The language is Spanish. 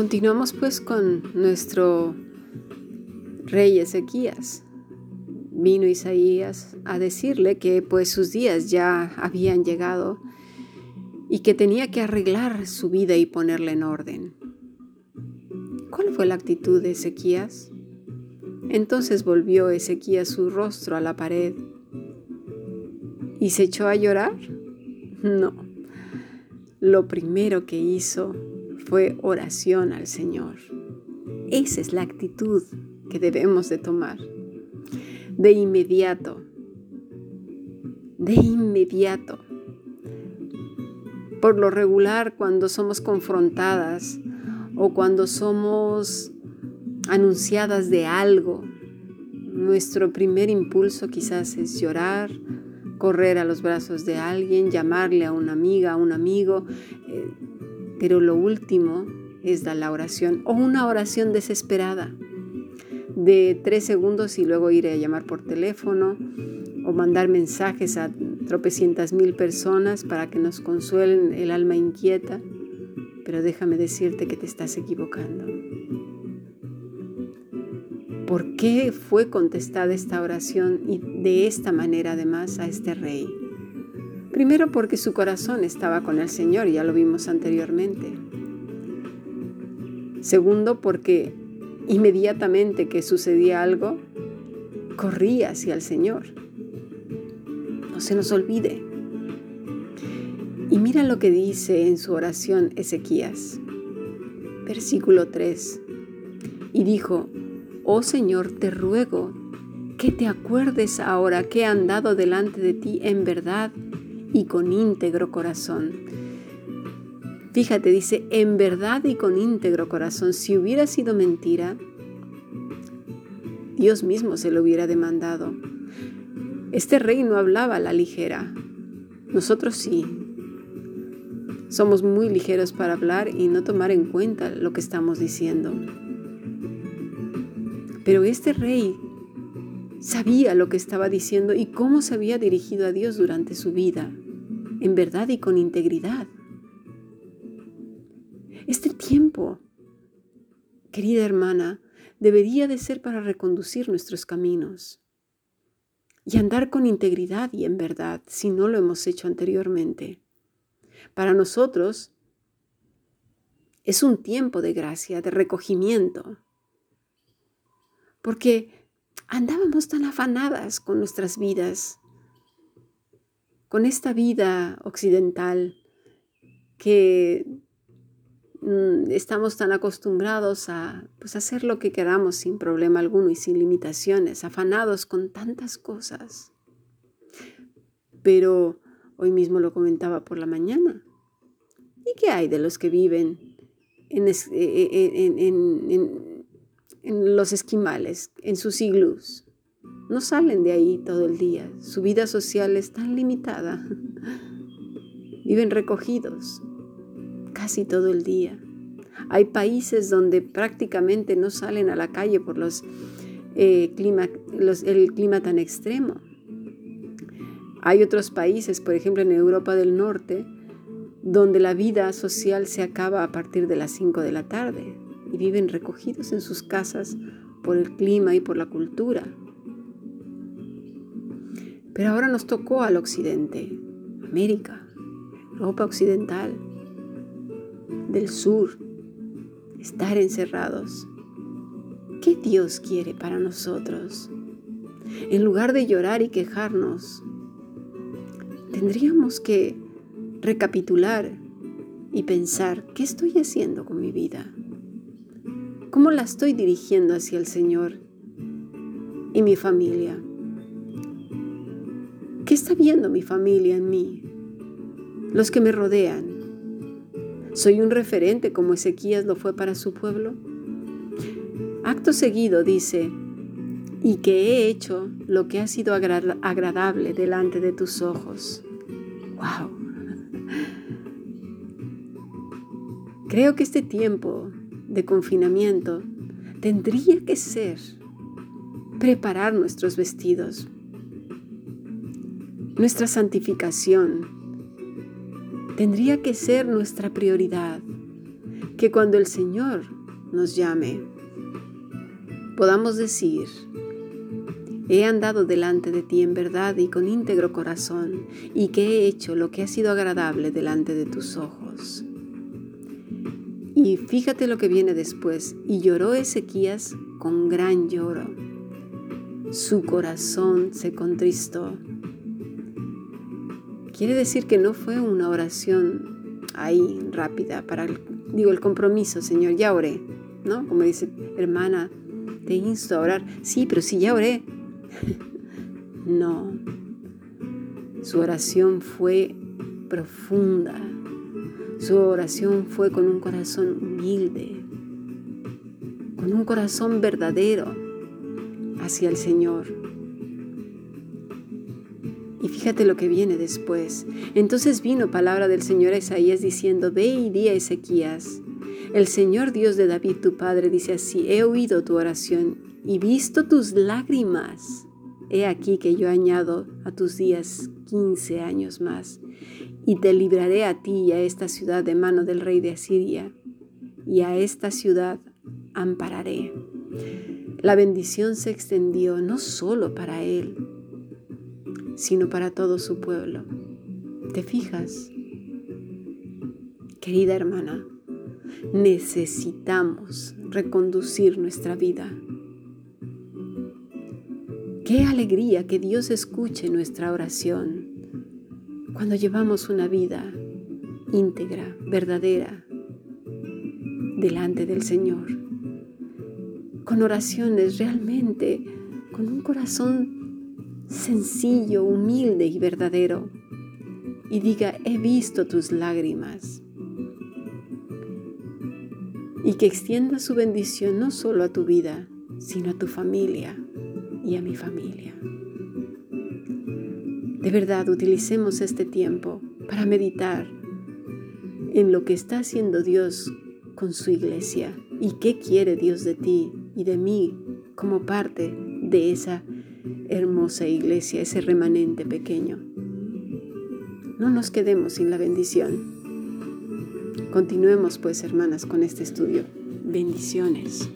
Continuamos pues con nuestro rey Ezequías. Vino Isaías a decirle que pues sus días ya habían llegado y que tenía que arreglar su vida y ponerla en orden. ¿Cuál fue la actitud de Ezequías? Entonces volvió Ezequías su rostro a la pared y se echó a llorar. No, lo primero que hizo fue oración al Señor. Esa es la actitud que debemos de tomar. De inmediato, de inmediato. Por lo regular, cuando somos confrontadas o cuando somos anunciadas de algo, nuestro primer impulso quizás es llorar, correr a los brazos de alguien, llamarle a una amiga, a un amigo, eh, pero lo último es la oración o una oración desesperada de tres segundos y luego ir a llamar por teléfono o mandar mensajes a tropecientas mil personas para que nos consuelen el alma inquieta. Pero déjame decirte que te estás equivocando. ¿Por qué fue contestada esta oración y de esta manera además a este rey? Primero porque su corazón estaba con el Señor, ya lo vimos anteriormente. Segundo porque inmediatamente que sucedía algo, corría hacia el Señor. No se nos olvide. Y mira lo que dice en su oración Ezequías, versículo 3. Y dijo, oh Señor, te ruego que te acuerdes ahora que he andado delante de ti en verdad y con íntegro corazón. Fíjate, dice, en verdad y con íntegro corazón, si hubiera sido mentira, Dios mismo se lo hubiera demandado. Este rey no hablaba a la ligera, nosotros sí. Somos muy ligeros para hablar y no tomar en cuenta lo que estamos diciendo. Pero este rey sabía lo que estaba diciendo y cómo se había dirigido a Dios durante su vida, en verdad y con integridad. Este tiempo, querida hermana, debería de ser para reconducir nuestros caminos y andar con integridad y en verdad si no lo hemos hecho anteriormente. Para nosotros es un tiempo de gracia, de recogimiento, porque andábamos tan afanadas con nuestras vidas, con esta vida occidental que mm, estamos tan acostumbrados a pues, hacer lo que queramos sin problema alguno y sin limitaciones, afanados con tantas cosas. Pero hoy mismo lo comentaba por la mañana. ¿Y qué hay de los que viven en, eh, eh, en en los esquimales, en sus iglús. No salen de ahí todo el día. Su vida social es tan limitada. Viven recogidos casi todo el día. Hay países donde prácticamente no salen a la calle por los, eh, clima, el clima tan extremo. Hay otros países, por ejemplo en Europa del Norte, donde la vida social se acaba a partir de las 5 de la tarde viven recogidos en sus casas por el clima y por la cultura. Pero ahora nos tocó al occidente, América, Europa occidental, del sur, estar encerrados. ¿Qué Dios quiere para nosotros? En lugar de llorar y quejarnos, tendríamos que recapitular y pensar, ¿qué estoy haciendo con mi vida? ¿Cómo la estoy dirigiendo hacia el Señor y mi familia? ¿Qué está viendo mi familia en mí? Los que me rodean. ¿Soy un referente como Ezequías lo fue para su pueblo? Acto seguido dice, y que he hecho lo que ha sido agradable delante de tus ojos. ¡Wow! Creo que este tiempo de confinamiento tendría que ser preparar nuestros vestidos, nuestra santificación tendría que ser nuestra prioridad, que cuando el Señor nos llame, podamos decir, he andado delante de ti en verdad y con íntegro corazón, y que he hecho lo que ha sido agradable delante de tus ojos. Y fíjate lo que viene después, y lloró Ezequías con gran lloro. Su corazón se contristó. Quiere decir que no fue una oración ahí rápida para el, digo el compromiso, Señor, ya oré, ¿no? Como dice, hermana, te insto a orar. Sí, pero si ya oré. no. Su oración fue profunda. Su oración fue con un corazón humilde, con un corazón verdadero hacia el Señor. Y fíjate lo que viene después. Entonces vino palabra del Señor a Isaías diciendo, ve y di a Ezequías, el Señor Dios de David tu Padre dice así, he oído tu oración y visto tus lágrimas. He aquí que yo añado a tus días quince años más, y te libraré a ti y a esta ciudad de mano del rey de Asiria, y a esta ciudad ampararé. La bendición se extendió no solo para él, sino para todo su pueblo. ¿Te fijas? Querida hermana, necesitamos reconducir nuestra vida. Qué alegría que Dios escuche nuestra oración cuando llevamos una vida íntegra, verdadera, delante del Señor. Con oraciones realmente, con un corazón sencillo, humilde y verdadero. Y diga, he visto tus lágrimas, y que extienda su bendición no solo a tu vida, sino a tu familia y a mi familia. De verdad, utilicemos este tiempo para meditar en lo que está haciendo Dios con su iglesia y qué quiere Dios de ti y de mí como parte de esa hermosa iglesia, ese remanente pequeño. No nos quedemos sin la bendición. Continuemos pues, hermanas, con este estudio. Bendiciones.